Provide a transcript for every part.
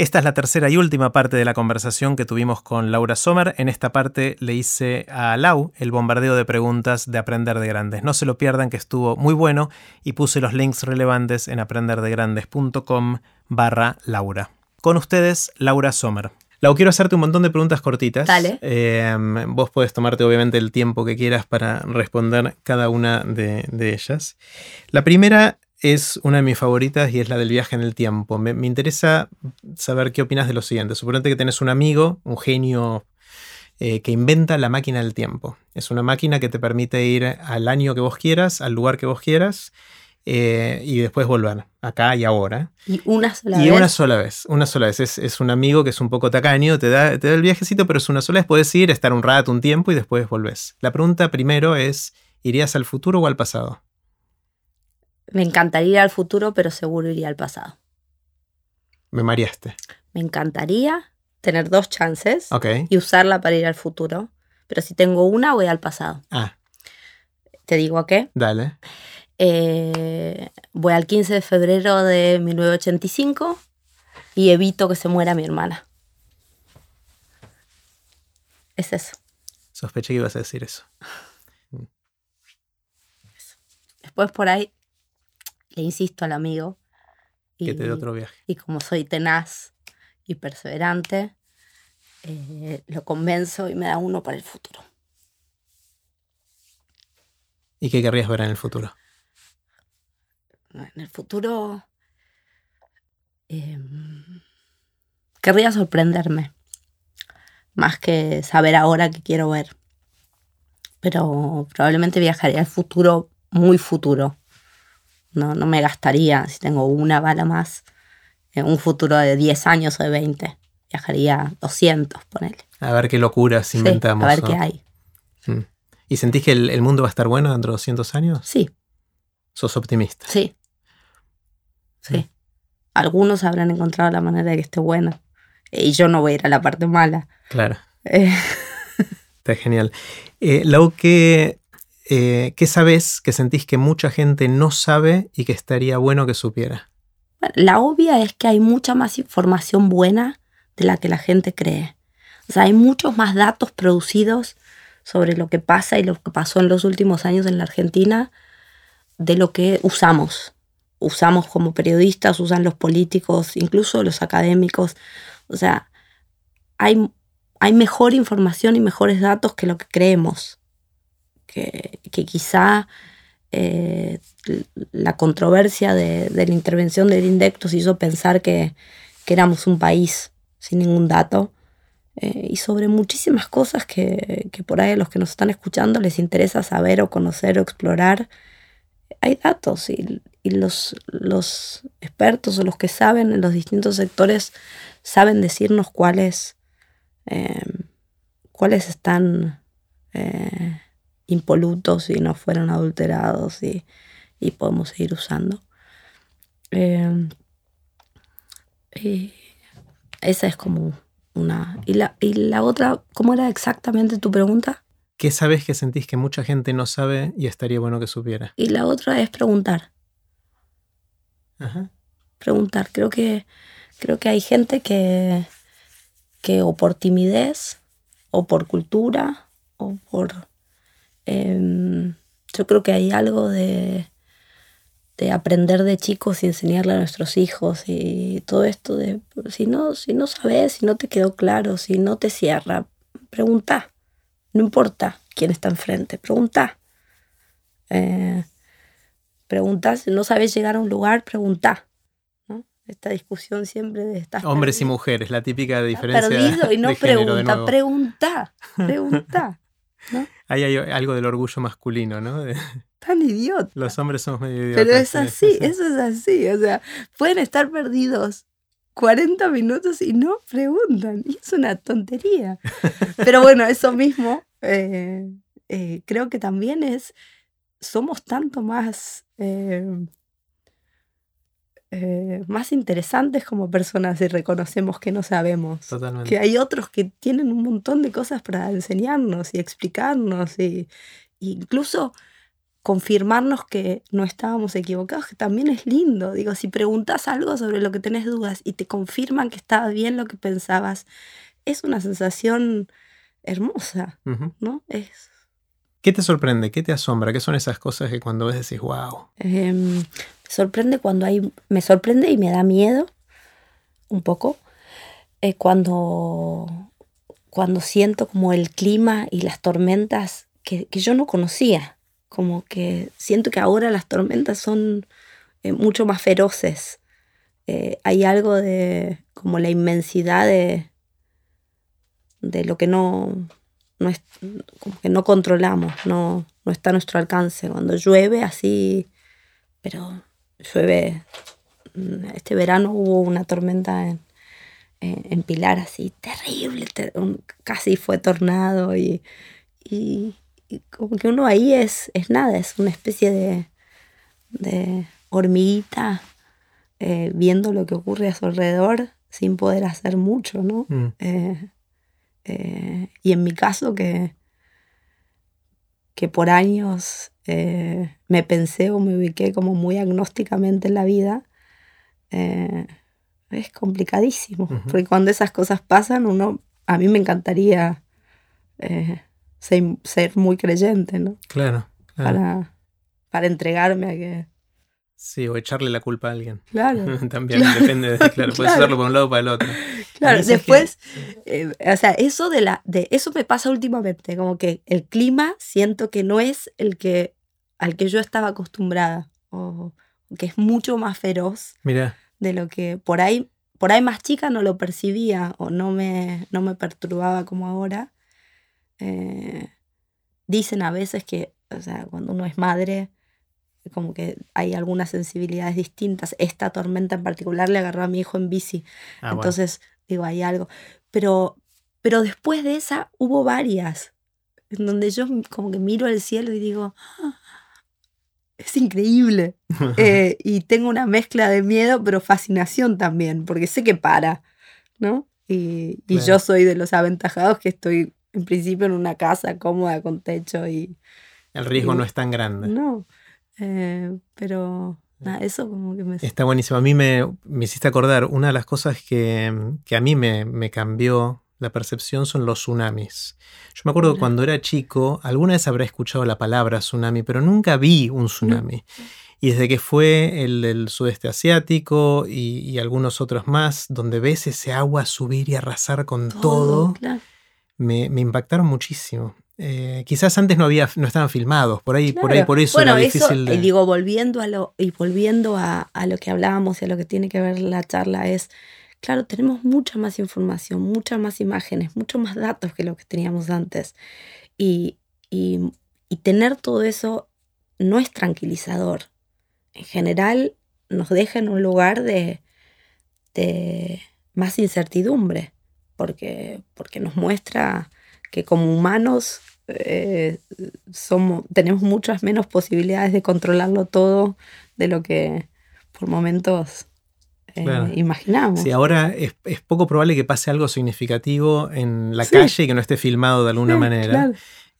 Esta es la tercera y última parte de la conversación que tuvimos con Laura Sommer. En esta parte le hice a Lau el bombardeo de preguntas de Aprender de Grandes. No se lo pierdan que estuvo muy bueno y puse los links relevantes en aprenderdegrandes.com barra Laura. Con ustedes, Laura Sommer. Lau, quiero hacerte un montón de preguntas cortitas. Dale. Eh, vos podés tomarte obviamente el tiempo que quieras para responder cada una de, de ellas. La primera es una de mis favoritas y es la del viaje en el tiempo. Me, me interesa saber qué opinas de lo siguiente. Suponete que tenés un amigo, un genio eh, que inventa la máquina del tiempo. Es una máquina que te permite ir al año que vos quieras, al lugar que vos quieras. eh, y después volver, acá y ahora. Y una sola y vez. una sola vez, una sola vez. Es, es un amigo que es un poco tacaño, te da, te da el viajecito, pero es una sola vez. Puedes ir, estar un rato, un tiempo y después volvés. La pregunta primero es, ¿irías al futuro o al pasado? Me encantaría ir al futuro, pero seguro iría al pasado. Me mareaste. Me encantaría tener dos chances Ok. y usarla para ir al futuro. Pero si tengo una, voy al pasado. Ah, ¿Te digo a qué? dale. Eh, voy al 15 de febrero de 1985 y evito que se muera mi hermana. Es eso. Sospeché que ibas a decir eso. Después por ahí le insisto al amigo. Y, Que te dé otro viaje. y como soy tenaz y perseverante, eh, lo convenzo y me da uno para el futuro. ¿Y qué querrías ver en el futuro? En el futuro eh, querría sorprenderme, más que saber ahora qué quiero ver. Pero probablemente viajaría al futuro, muy futuro. No, no me gastaría, si tengo una bala más, en un futuro de 10 años o de 20. Viajaría 200, ponele. A ver qué locuras Sí, inventamos. a ver ¿no? qué hay. Mm. ¿Y sentís que el, el mundo va a estar bueno dentro de 200 años? Sí, Sos optimista. sí. Sí. Mm. Algunos habrán encontrado la manera de que esté bueno. Y yo no voy a ir a la parte mala. Claro. Eh, Está genial. Eh, Lau, ¿qué, eh, ¿qué sabes que sentís que mucha gente no sabe y que estaría bueno que supiera? La obvia es que hay mucha más información buena de la que la gente cree. O sea, hay muchos más datos producidos sobre lo que pasa y lo que pasó en los últimos años en la Argentina de lo que usamos. Usamos como periodistas, usan los políticos, incluso los académicos. O sea, hay, hay mejor información y mejores datos que lo que creemos. Que, quizá eh, la controversia de, la intervención del INDEC nos hizo pensar que, éramos un país sin ningún dato eh, y sobre muchísimas cosas que, por ahí a los que nos están escuchando les interesa saber o conocer o explorar. Hay datos y, los, expertos o los que saben en los distintos sectores saben decirnos cuáles, eh, cuáles están impolutos y no fueron adulterados y, y podemos seguir usando. Eh, y esa es como una... ¿Y la, ¿Y la otra, cómo era exactamente tu pregunta? ¿Qué sabes que sentís que mucha gente no sabe y estaría bueno que supiera? Y la otra es preguntar. Ajá. Preguntar. Creo que, creo que hay gente que, que o por timidez, o por cultura, o por... em, yo creo que hay algo de, de aprender de chicos y enseñarle a nuestros hijos y todo esto de si no, si no sabes, si no te quedó claro, si no te cierra, pregunta. No importa quién está enfrente, pregunta. Eh, pregunta, si no sabes llegar a un lugar, pregunta. Esta discusión siempre de estar Hombres y mujeres, la típica diferencia perdido y no de género de pregunta, nuevo. pregunta, Ahí hay algo del orgullo masculino, ¿no? De- Tan idiota. los hombres somos medio idiotas. Pero es sí, así, sí, sí. eso es así. O sea, pueden estar perdidos 40 minutos y no preguntan. Y es una tontería. Pero bueno, eso mismo eh, eh, creo que también es, somos tanto más, eh, eh, más interesantes como personas si reconocemos que no sabemos. Totalmente. Que hay otros que tienen un montón de cosas para enseñarnos y explicarnos y, y incluso confirmarnos que no estábamos equivocados, que también es lindo. Digo, si preguntas algo sobre lo que tenés dudas y te confirman que estaba bien lo que pensabas, es una sensación hermosa, ¿no? Es... ¿Qué te sorprende? ¿Qué te asombra? ¿Qué son esas cosas que cuando ves decís, wow? Em, me sorprende cuando hay, me sorprende y me da miedo un poco, eh, cuando, cuando siento como el clima y las tormentas que, que yo no conocía como que siento que ahora las tormentas son eh, mucho más feroces. Eh, hay algo de como la inmensidad de, de lo que no, no, es, como que no controlamos, no, no está a nuestro alcance. Cuando llueve así, pero llueve, mm, este verano hubo una tormenta en, en Pilar así terrible, casi fue tornado y, y, como que uno ahí es, es nada, es una especie de, de hormiguita eh, viendo lo que ocurre a su alrededor sin poder hacer mucho, ¿no? Mm. Eh, eh, y en mi caso que, que por años me pensé o me ubiqué como muy agnósticamente en la vida, es complicadísimo, porque cuando esas cosas pasan, uno, a mí me encantaría ser, muy creyente, ¿no? Claro. Para, para entregarme a que... Sí, o echarle la culpa a alguien. Claro. También depende de, claro, puedes hacerlo por un lado o para el otro. Claro, después, eh, o sea, eso de la, de eso me pasa últimamente, como que el clima siento que no es el que, al que yo estaba acostumbrada, o que es mucho más feroz Mira. de lo que por ahí, por ahí más chica no lo percibía o no me, no me perturbaba como ahora. Eh, dicen a veces que, o sea, cuando uno es madre, como que hay algunas sensibilidades distintas. Esta tormenta en particular le agarró a mi hijo en bici. Ah, Entonces, digo, hay algo. Pero, pero después de esa hubo varias, en donde yo como que miro al cielo y digo, ah, es increíble. Eh, y tengo una mezcla de miedo, pero fascinación también, porque sé que para, ¿no? Y, y yo soy de los aventajados que estoy en principio en una casa cómoda con techo y... El riesgo no es tan grande. No, eh, pero eso como que me... Está buenísimo. A mí me, me hiciste acordar, una de las cosas que, que a mí me, me, cambió la percepción son los tsunamis. Yo me acuerdo cuando era chico, alguna vez habré escuchado la palabra tsunami, pero nunca vi un tsunami. Y desde que fue el del sudeste asiático y, y, algunos otros más, donde ves ese agua subir y arrasar con todo, me, impactaron muchísimo. Eh, quizás antes no había, no estaban filmados, por ahí, por ahí, por eso era difícil. Y digo, volviendo a lo, y volviendo a, lo que hablábamos y a lo que tiene que ver la charla, es, claro, tenemos mucha más información, muchas más imágenes, muchos más datos que lo que teníamos antes. Y, tener todo eso no es tranquilizador. En general nos deja en un lugar de, de más incertidumbre porque, porque nos muestra que como humanos eh, somos, tenemos muchas menos posibilidades de controlarlo todo de lo que por momentos eh, imaginamos. Sí, ahora es, poco probable que pase algo significativo en la calle y que no esté filmado de alguna manera.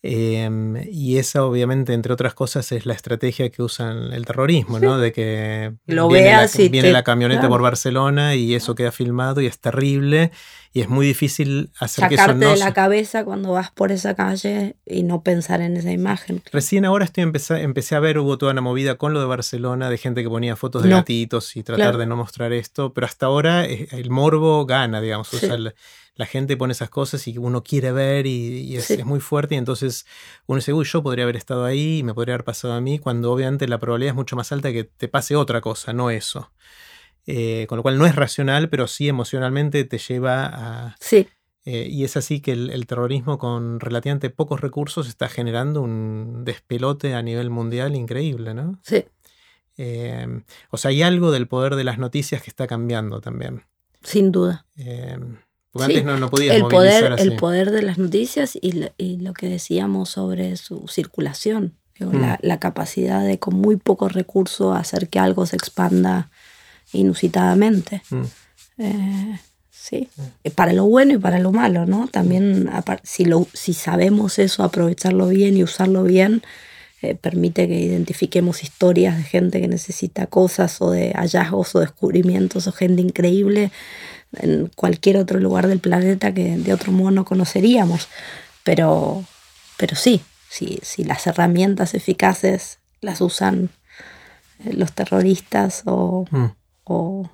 Em, y esa, obviamente, entre otras cosas, es la estrategia que usan el terrorismo, ¿no? De que Lo viene, la, viene la camioneta por Barcelona y eso queda filmado y es terrible y es muy difícil hacer que eso no de la cabeza cuando vas por esa calle y no pensar en esa imagen. Recién ahora estoy empecé, empecé a ver, hubo toda una movida con lo de Barcelona, de gente que ponía fotos de gatitos y tratar de no mostrar esto, pero hasta ahora eh, el morbo gana, digamos. O sea, la gente pone esas cosas y uno quiere ver y, es, muy fuerte y entonces uno dice, uy, yo podría haber estado ahí y me podría haber pasado a mí, cuando obviamente la probabilidad es mucho más alta de que te pase otra cosa, no eso. Eh, con lo cual no es racional, pero sí emocionalmente te lleva a... Sí. Eh, y es así que el, terrorismo con relativamente pocos recursos está generando un despelote a nivel mundial increíble, ¿no? Sí. Eh, o sea, hay algo del poder de las noticias que está cambiando también. Sin duda. Porque antes no, no podías el poder, El poder de las noticias y, lo que decíamos sobre su circulación. Mm. la, capacidad de con muy pocos recursos hacer que algo se expanda inusitadamente. Mm. Eh, sí, mm. para lo bueno y para lo malo, ¿no? También si, lo, si sabemos eso, aprovecharlo bien y usarlo bien, eh, permite que identifiquemos historias de gente que necesita cosas o de hallazgos o descubrimientos o gente increíble en cualquier otro lugar del planeta que de otro modo no conoceríamos. Pero, pero sí, si, si las herramientas eficaces las usan eh, los terroristas o, Mm. o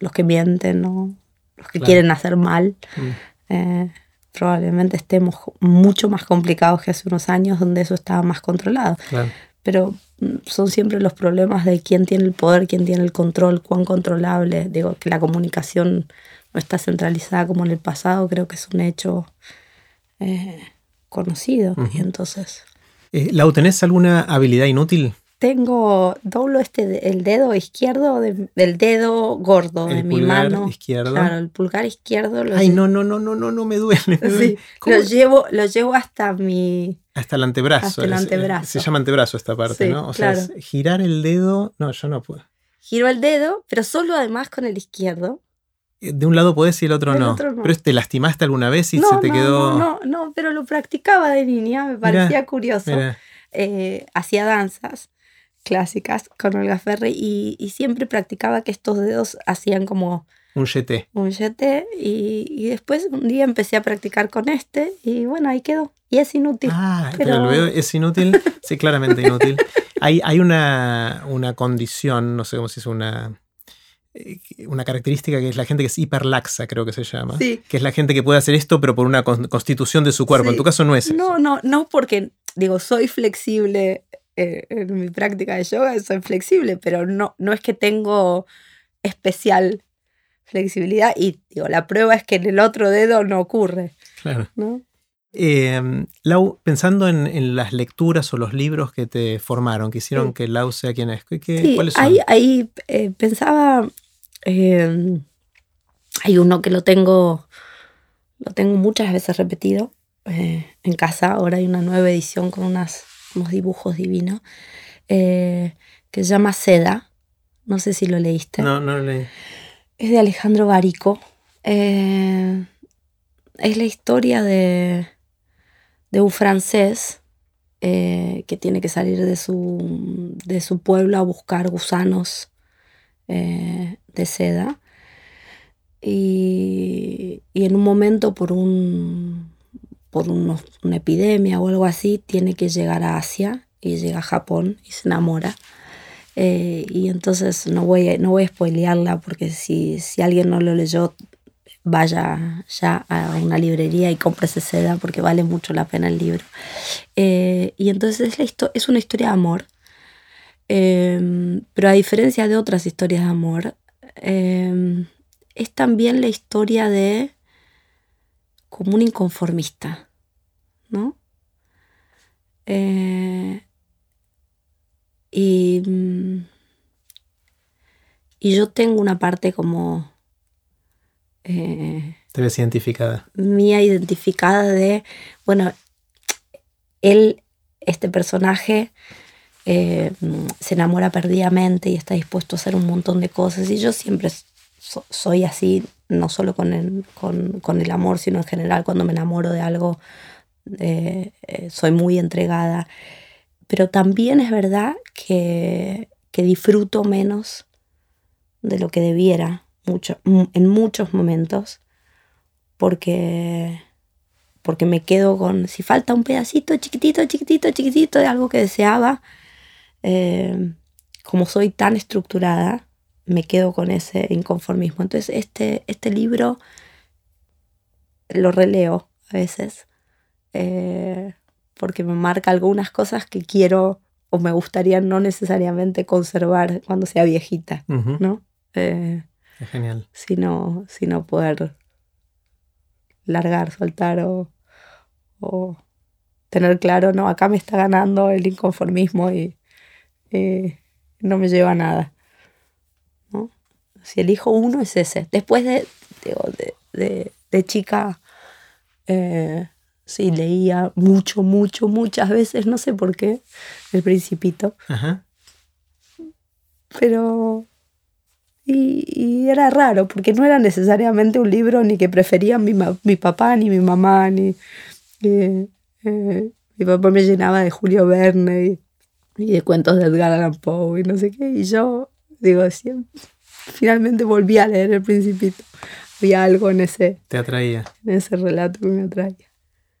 los que mienten o los que quieren hacer mal, Mm. eh, probablemente estemos mucho más complicados que hace unos años donde eso estaba más controlado. Claro. Pero mm, son siempre los problemas de quién tiene el poder, quién tiene el control, cuán controlable. Digo, que la comunicación no está centralizada como en el pasado, creo que es un hecho eh, conocido. Y entonces Eh, Lau, ¿tenés alguna habilidad inútil? Tengo, doblo este, el dedo izquierdo de- del dedo gordo El de mi pulgar mano. izquierdo. Claro, el pulgar izquierdo lo, Ay, no, no, no, no, no, no me duele. me lo llevo, lo llevo hasta mi... Hasta el antebrazo. Hasta el es- antebrazo. Se llama antebrazo esta parte, Sí, ¿no? O sea, es girar el dedo. No, yo no puedo. Giro el dedo, pero solo además con el izquierdo. Eh, De un lado podés y el otro no. otro no. Pero te lastimaste alguna vez y no, se te no, quedó. no, no, no, pero lo practicaba de niña, me parecía curioso. Eh, hacía danzas clásicas con Olga Ferri y, y siempre practicaba que estos dedos hacían como un YT. un yete y, y después un día empecé a practicar con este y bueno, ahí quedó. Y es inútil. Ah, pero, pero- lo veo, es inútil. Sí, claramente inútil. Hay, hay una, una condición, no sé cómo se dice, una, eh, una característica que es la gente que es hiperlaxa, creo que se llama. Sí. Que es la gente que puede hacer esto, pero por una con- constitución de su cuerpo. En tu caso no es eso. No, no, no porque, digo, soy flexible eh, en mi práctica de yoga, soy flexible, pero no, no es que tengo especial flexibilidad y digo, la prueba es que en el otro dedo no ocurre, Claro. ¿no? Eh, Lau, pensando en, en las lecturas o los libros que te formaron, que hicieron Sí. que Lau sea quien es, ¿qué- Sí, ¿cuáles son? ahí, ahí eh, pensaba, eh, hay uno que lo tengo, lo tengo muchas veces repetido eh, en casa, ahora hay una nueva edición con unas, unos dibujos divinos, eh, que se llama Seda, no sé si lo leíste, No, no lo leí. es de Alejandro Barico, Eh, es la historia de, de un francés eh, que tiene que salir de su, de su pueblo a buscar gusanos eh, de seda. Y, y en un momento por, un, por unos- una epidemia o algo así, tiene que llegar a Asia y llega a Japón y se enamora. Eh, y entonces no voy, a, no voy a spoilearla porque si, si alguien no lo leyó, vaya ya a una librería y cómprese seda porque vale mucho la pena el libro. Eh, y entonces es, la es una historia de amor, eh, pero a diferencia de otras historias de amor, eh, es también la historia de como un inconformista, ¿no? Eh, y, mm, y yo tengo una parte como eh, Te ves identificada. mía identificada de, bueno, él, este personaje, eh, se enamora perdidamente y está dispuesto a hacer un montón de cosas. Y yo siempre so- soy así, no solo con el, con, con el amor, sino en general cuando me enamoro de algo, eh, eh, soy muy entregada. Pero también es verdad que, que disfruto menos de lo que debiera mucho, mu- en muchos momentos porque porque me quedo con si falta un pedacito chiquitito chiquitito chiquitito de algo que deseaba eh, como soy tan estructurada me quedo con ese inconformismo entonces este este libro lo releo a veces eh, porque me marca algunas cosas que quiero o me gustaría no necesariamente conservar cuando sea viejita no Eh, es Genial. sino, sino poder largar, soltar o, o tener claro, no, acá me está ganando el inconformismo y, y no me lleva a nada. Si elijo uno es ese. Después de, digo, de, de- de chica, eh, sí, leía mucho, mucho, muchas veces, no sé por qué, El Principito. Ajá. Pero. Y, y era raro, porque no era necesariamente un libro ni que preferían mi, mi papá ni mi mamá, ni. eh, eh, Mi papá me llenaba de Julio Verne y, de cuentos de Edgar Allan Poe y no sé qué. Y yo, digo, siempre, finalmente volví a leer El Principito. Había algo en ese... Te atraía. En ese relato que me atraía.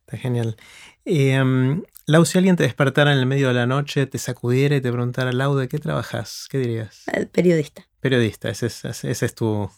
Está genial. Eh, Lau, si alguien te despertara en el medio de la noche, te sacudiera y te preguntara, Lau, ¿de qué trabajas? ¿Qué dirías? Eh, periodista. Periodista, ese es, ese es tu...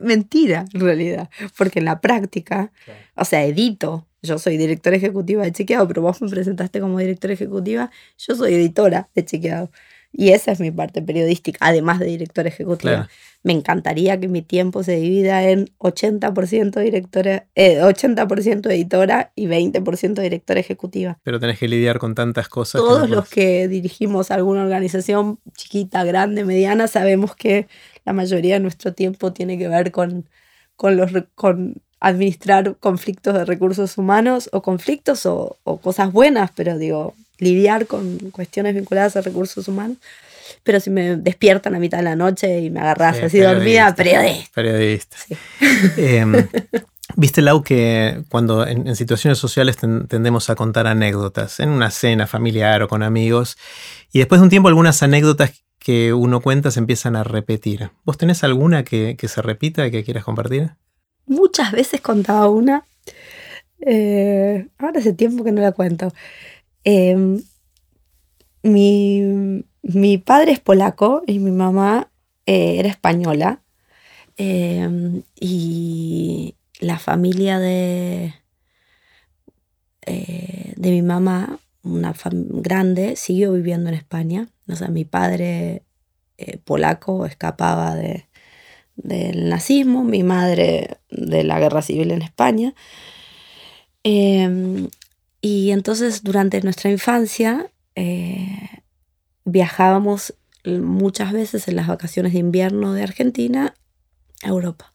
Mentira, en realidad, porque en la práctica, o sea, edito. Yo soy directora ejecutiva de Chequeado, pero vos me presentaste como directora ejecutiva. Yo soy editora de Chequeado. Y esa es mi parte periodística, además de directora ejecutiva. Me encantaría que mi tiempo se divida en 80% directora, 80% eh, editora y 20% directora ejecutiva. Pero tenés que lidiar con tantas cosas. Todos los que dirigimos alguna organización chiquita, grande, mediana, sabemos que la mayoría de nuestro tiempo tiene que ver con, con, los, con administrar conflictos de recursos humanos o conflictos o, o cosas buenas, pero digo, lidiar con cuestiones vinculadas a recursos humanos. Pero si me despiertan a mitad de la noche y me agarras así dormida, periodista. Periodista. Em, Viste, Lau, que cuando en, situaciones sociales tendemos a contar anécdotas, en una cena familiar o con amigos, y después de un tiempo algunas anécdotas que uno cuenta se empiezan a repetir. ¿Vos tenés alguna que, se repita y que quieras compartir? Muchas veces contaba una. Eh, ahora hace tiempo que no la cuento. Em, mi, padre es polaco y mi mamá eh, era española. Em, y la familia de, eh, de mi mamá, una grande, siguió viviendo en España. O sea, mi padre eh, polaco escapaba de, del nazismo, mi madre de la guerra civil en España. Em, y entonces durante nuestra infancia eh, viajábamos muchas veces en las vacaciones de invierno de Argentina a Europa.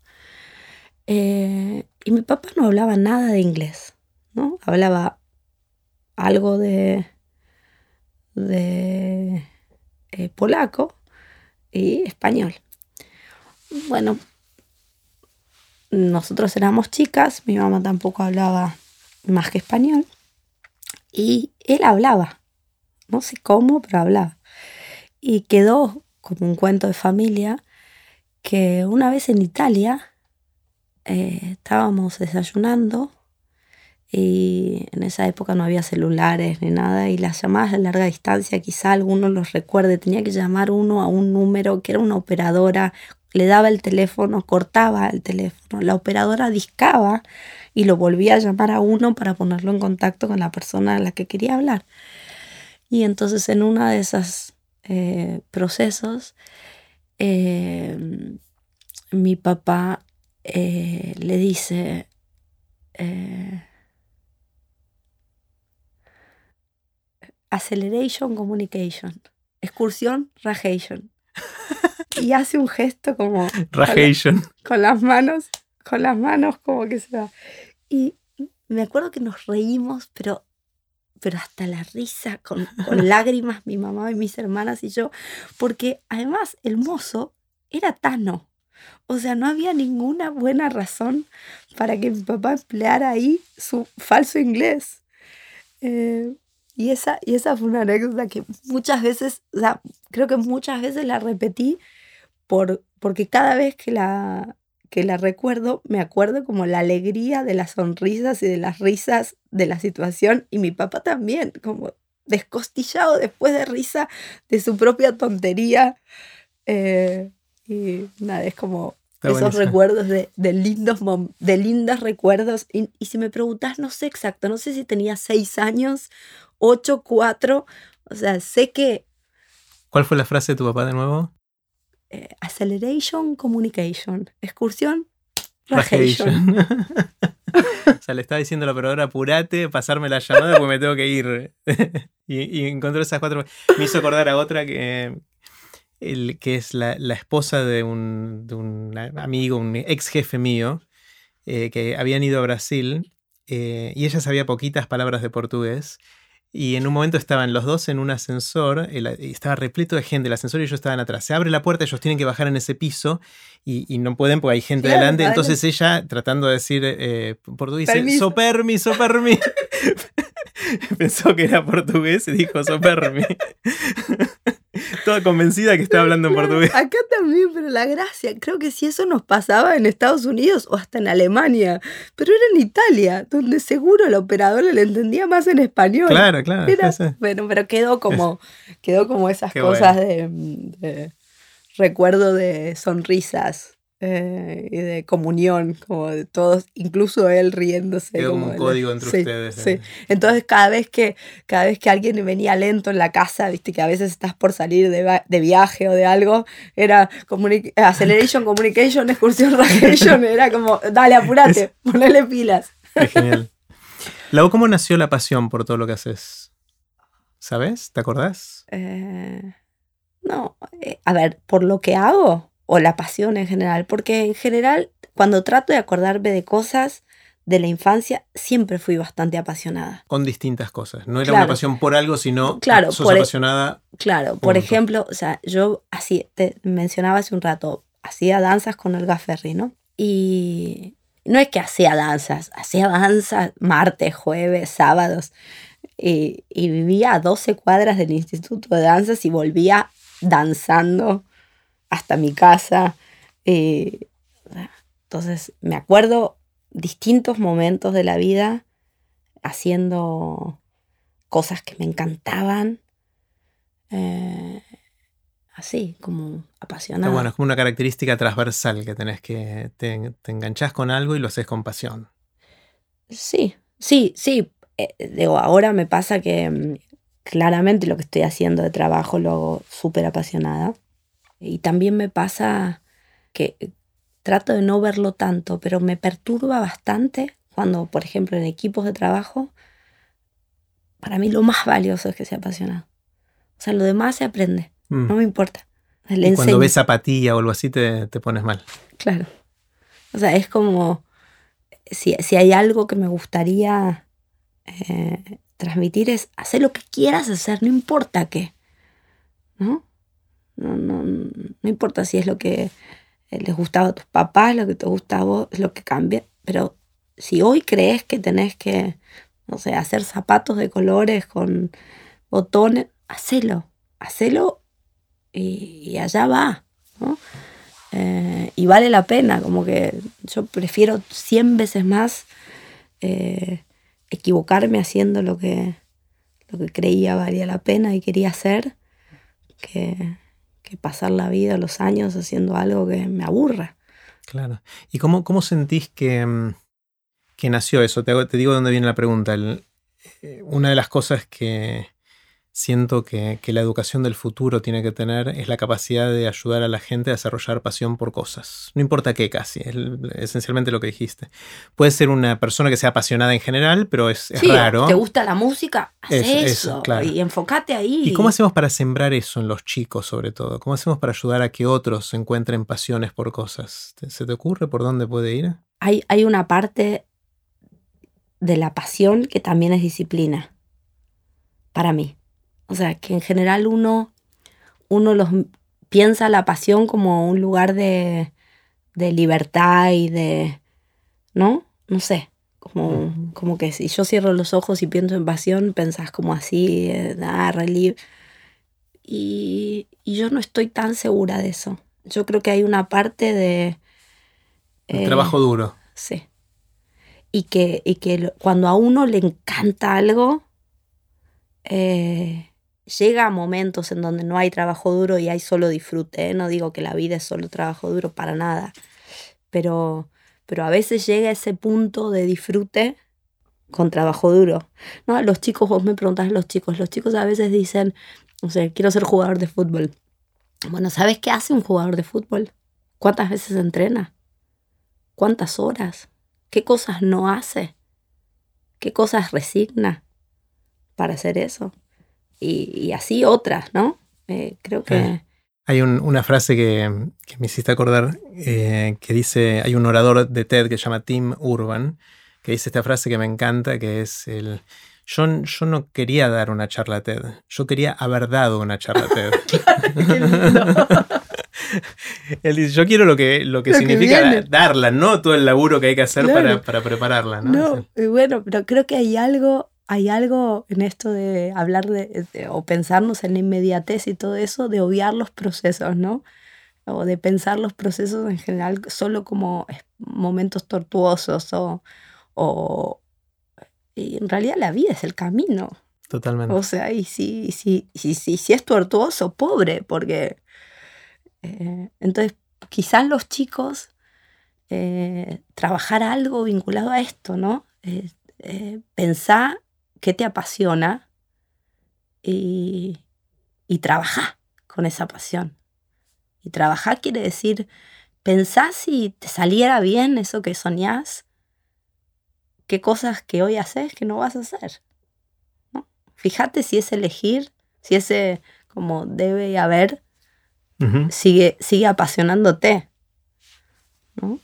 Eh, y mi papá no hablaba nada de inglés, ¿no? Hablaba algo de, de eh, polaco y español. Bueno, nosotros éramos chicas, mi mamá tampoco hablaba más que español. Y él hablaba, no sé cómo, pero hablaba. Y quedó como un cuento de familia que una vez en Italia eh, estábamos desayunando y en esa época no había celulares ni nada y las llamadas de larga distancia quizá alguno los recuerde, tenía que llamar uno a un número que era una operadora, le daba el teléfono, cortaba el teléfono, la operadora discaba y lo volví a llamar a uno para ponerlo en contacto con la persona a la que quería hablar. Y entonces en uno de esos eh, procesos, eh, mi papá eh, le dice, acceleration communication, excursión rajation. y hace un gesto como... Rajation. Con, las manos, con las manos como que se va. Y me acuerdo que nos reímos, pero, pero hasta la risa, con, lágrimas, mi mamá y mis hermanas y yo, porque además el mozo era Tano. O sea, no había ninguna buena razón para que mi papá empleara ahí su falso inglés. Eh, y, esa, y esa fue una anécdota que muchas veces, o sea, creo que muchas veces la repetí por, porque cada vez que la, que la recuerdo, me acuerdo como la alegría de las sonrisas y de las risas de la situación y mi papá también, como descostillado después de risa de su propia tontería. Eh, y nada, es como esos recuerdos de, de, lindos de lindos recuerdos. Y, si me preguntas, no sé exacto, no sé si tenía seis años, ocho, cuatro, o sea, sé que... ¿Cuál fue la frase de tu papá de nuevo? Eh, acceleration Communication. Excursión. Rajation. o sea, le estaba diciendo a la operadora, apurate, pasarme la llamada porque me tengo que ir. y, encontró esas cuatro. Me hizo acordar a otra que, el, que es la, esposa de un, de un, amigo, un ex jefe mío, eh, que habían ido a Brasil eh, y ella sabía poquitas palabras de portugués. Y en un momento estaban los dos en un ascensor, y estaba repleto de gente, el ascensor y ellos estaban atrás. Se abre la puerta, ellos tienen que bajar en ese piso y, no pueden porque hay gente delante. Entonces ella, tratando de decir eh, por tu dice, so permi, so permi. Pensó que era portugués y dijo Sopermi. Toda convencida que estaba hablando en portugués. Acá también, pero la gracia, creo que si eso nos pasaba en Estados Unidos o hasta en Alemania, pero era en Italia, donde seguro el operador le entendía más en español. Claro, claro. bueno, pero quedó como, quedó como esas cosas de recuerdo de sonrisas eh, y de comunión, como de todos, incluso él riéndose. como, un código entre ustedes. Sí. Eh. Entonces cada vez que cada vez que alguien venía lento en la casa, viste que a veces estás por salir de, de viaje o de algo, era acceleration, communication, excursión, radiation, era como, dale, apurate, ponele pilas. Qué genial. Lau, ¿cómo nació la pasión por todo lo que haces? ¿Sabes? ¿Te acordás? Eh, no, a ver, por lo que hago, o la pasión en general, porque en general cuando trato de acordarme de cosas de la infancia, siempre fui bastante apasionada. Con distintas cosas. No era una pasión por algo, sino claro, sos e apasionada. Claro, por ejemplo, o sea, yo así, te mencionaba hace un rato, hacía danzas con Olga Ferri, ¿no? Y no es que hacía danzas, hacía danzas martes, jueves, sábados. Y, y, vivía a 12 cuadras del Instituto de Danzas y volvía danzando hasta mi casa. Eh, entonces me acuerdo distintos momentos de la vida haciendo cosas que me encantaban. Eh, así, como apasionada. Bueno, es como una característica transversal que tenés que te, te enganchás con algo y lo haces con pasión. Sí, sí, sí. Eh, digo, ahora me pasa que mm, claramente lo que estoy haciendo de trabajo lo hago súper apasionada. Y también me pasa que trato de no verlo tanto, pero me perturba bastante cuando, por ejemplo, en equipos de trabajo, para mí lo más valioso es que sea apasionado. O sea, lo demás se aprende, mm. no me importa. y cuando ves apatía o algo así te, pones mal. Claro. O sea, es como, si, hay algo que me gustaría eh, transmitir es hacer lo que quieras hacer, no importa qué. ¿No? No, no, no importa si es lo que eh, les gustaba a tus papás, lo que te gusta a vos, es lo que cambia. Pero si hoy crees que tenés que, no sé, hacer zapatos de colores con botones, hacelo, hacelo y, allá va. Eh, y vale la pena, como que yo prefiero 100 veces más eh, equivocarme haciendo lo que, lo que creía valía la pena y quería hacer que, que pasar la vida, los años haciendo algo que me aburra. Claro. ¿Y cómo, cómo sentís que, mm, que nació eso? Te, te digo dónde viene la pregunta. Eh, una de las cosas que, siento que, la educación del futuro tiene que tener es la capacidad de ayudar a la gente a desarrollar pasión por cosas. No importa qué casi, es esencialmente lo que dijiste. Puede ser una persona que sea apasionada en general, pero es, raro. ¿Te gusta la música? Haz eso, y enfócate ahí. ¿Y cómo hacemos para sembrar eso en los chicos sobre todo? ¿Cómo hacemos para ayudar a que otros encuentren pasiones por cosas? ¿Se te ocurre por dónde puede ir? Hay, hay una parte de la pasión que también es disciplina, para mí. O sea, que en general uno, uno los piensa la pasión como un lugar de, de libertad y de, ¿no? No sé, como, como que si yo cierro los ojos y pienso en pasión, pensás como así, eh, ah, relieve. Y, y, yo no estoy tan segura de eso. Yo creo que hay una parte de... Eh, trabajo duro. Sí. Y que, y que cuando a uno le encanta algo, eh, llega a momentos en donde no hay trabajo duro y hay solo disfrute. ¿eh? No digo que la vida es solo trabajo duro para nada, pero, pero a veces llega ese punto de disfrute con trabajo duro. ¿no? Los chicos, vos me preguntás los chicos, los chicos a veces dicen, no sé, quiero ser jugador de fútbol. Bueno, ¿sabes qué hace un jugador de fútbol? ¿Cuántas veces entrena? ¿Cuántas horas? ¿Qué cosas no hace? ¿Qué cosas resigna para hacer eso? Y, así otras, ¿no? Eh, creo que... Hay una frase que, me hiciste acordar eh, que dice, hay un orador de TED que se llama Tim Urban, que dice esta frase que me encanta, que es el... Yo, yo no quería dar una charla TED, yo quería haber dado una charla TED. Él dice, yo quiero lo que, lo que significa darla, no todo el laburo que hay que hacer para, prepararla. No, no bueno, pero creo que hay algo hay algo en esto de hablar de, o pensarnos en la inmediatez y todo eso, de obviar los procesos, ¿no? O de pensar los procesos en general solo como momentos tortuosos o, o y en realidad la vida es el camino. Totalmente. O sea, y si, si, si, si, si es tortuoso, pobre, porque eh, entonces quizás los chicos eh, trabajar algo vinculado a esto, ¿no? Eh, eh, pensar qué te apasiona y, y trabajar con esa pasión. Y trabajar quiere decir, pensar si te saliera bien eso que soñás, qué cosas que hoy haces que no vas a hacer. ¿no? Fíjate si es elegir, si ese como debe haber, sigue, sigue apasionándote. ¿no?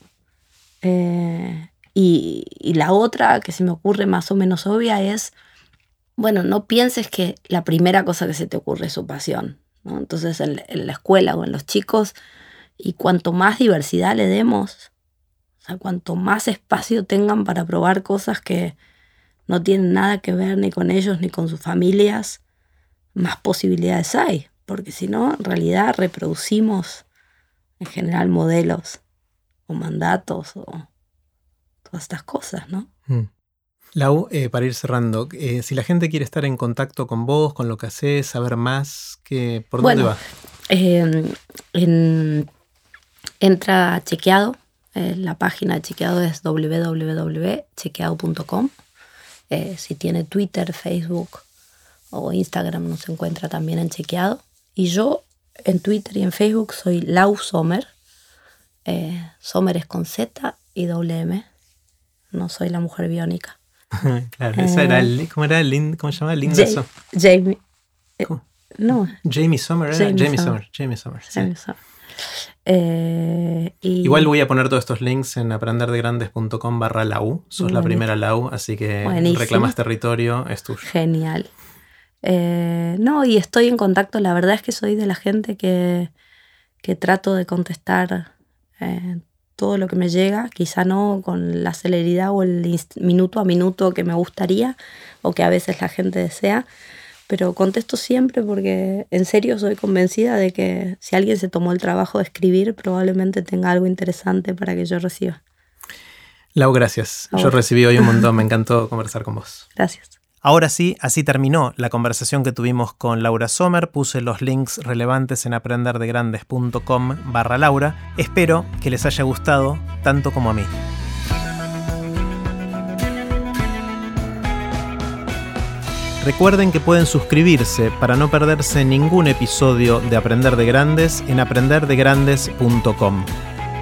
Eh, y, y, la otra que se me ocurre más o menos obvia es, bueno, no pienses que la primera cosa que se te ocurre es su pasión. ¿no? Entonces en, en, la escuela o en los chicos, y cuanto más diversidad le demos, o sea, cuanto más espacio tengan para probar cosas que no tienen nada que ver ni con ellos ni con sus familias, más posibilidades hay. Porque si no, en realidad reproducimos en general modelos o mandatos o todas estas cosas, ¿no? Mm. Lau, eh, para ir cerrando, eh, si la gente quiere estar en contacto con vos, con lo que haces, saber más, que, ¿por dónde va? Eh, en, entra a Chequeado, eh, la página de Chequeado es www.chequeado.com. Si tiene Twitter, Facebook o Instagram nos encuentra también en Chequeado. Y yo en Twitter y en Facebook soy Lau Sommer. Sommer es con Z y doble M. No soy la mujer biónica. claro, esa era el, ¿cómo era? el ¿Cómo se llama? Linda Ja- Jamie. eh, no, Jamie Sommer, ¿era? Jamie Jamie, Sommer. Sommer. Jamie Sommer, sí. Jamie Sommer. Eh, y Igual voy a poner todos estos links en aprenderdegrandes.com barra lau. Sos la primera lau, así que Buenísimo. reclamas territorio, es tuyo. Genial. Eh, no, y estoy en contacto, la verdad es que soy de la gente que, que trato de contestar eh, todo lo que me llega, quizá no con la celeridad o el minuto a minuto que me gustaría o que a veces la gente desea, pero contesto siempre porque en serio soy convencida de que si alguien se tomó el trabajo de escribir, probablemente tenga algo interesante para que yo reciba. Lau, gracias. Yo recibí hoy un montón, me encantó conversar con vos. Gracias. Ahora sí, así terminó la conversación que tuvimos con Laura Sommer. Puse los links relevantes en aprenderdegrandes.com barra Laura. Espero que les haya gustado tanto como a mí. Recuerden que pueden suscribirse para no perderse ningún episodio de Aprender de Grandes en aprenderdegrandes.com.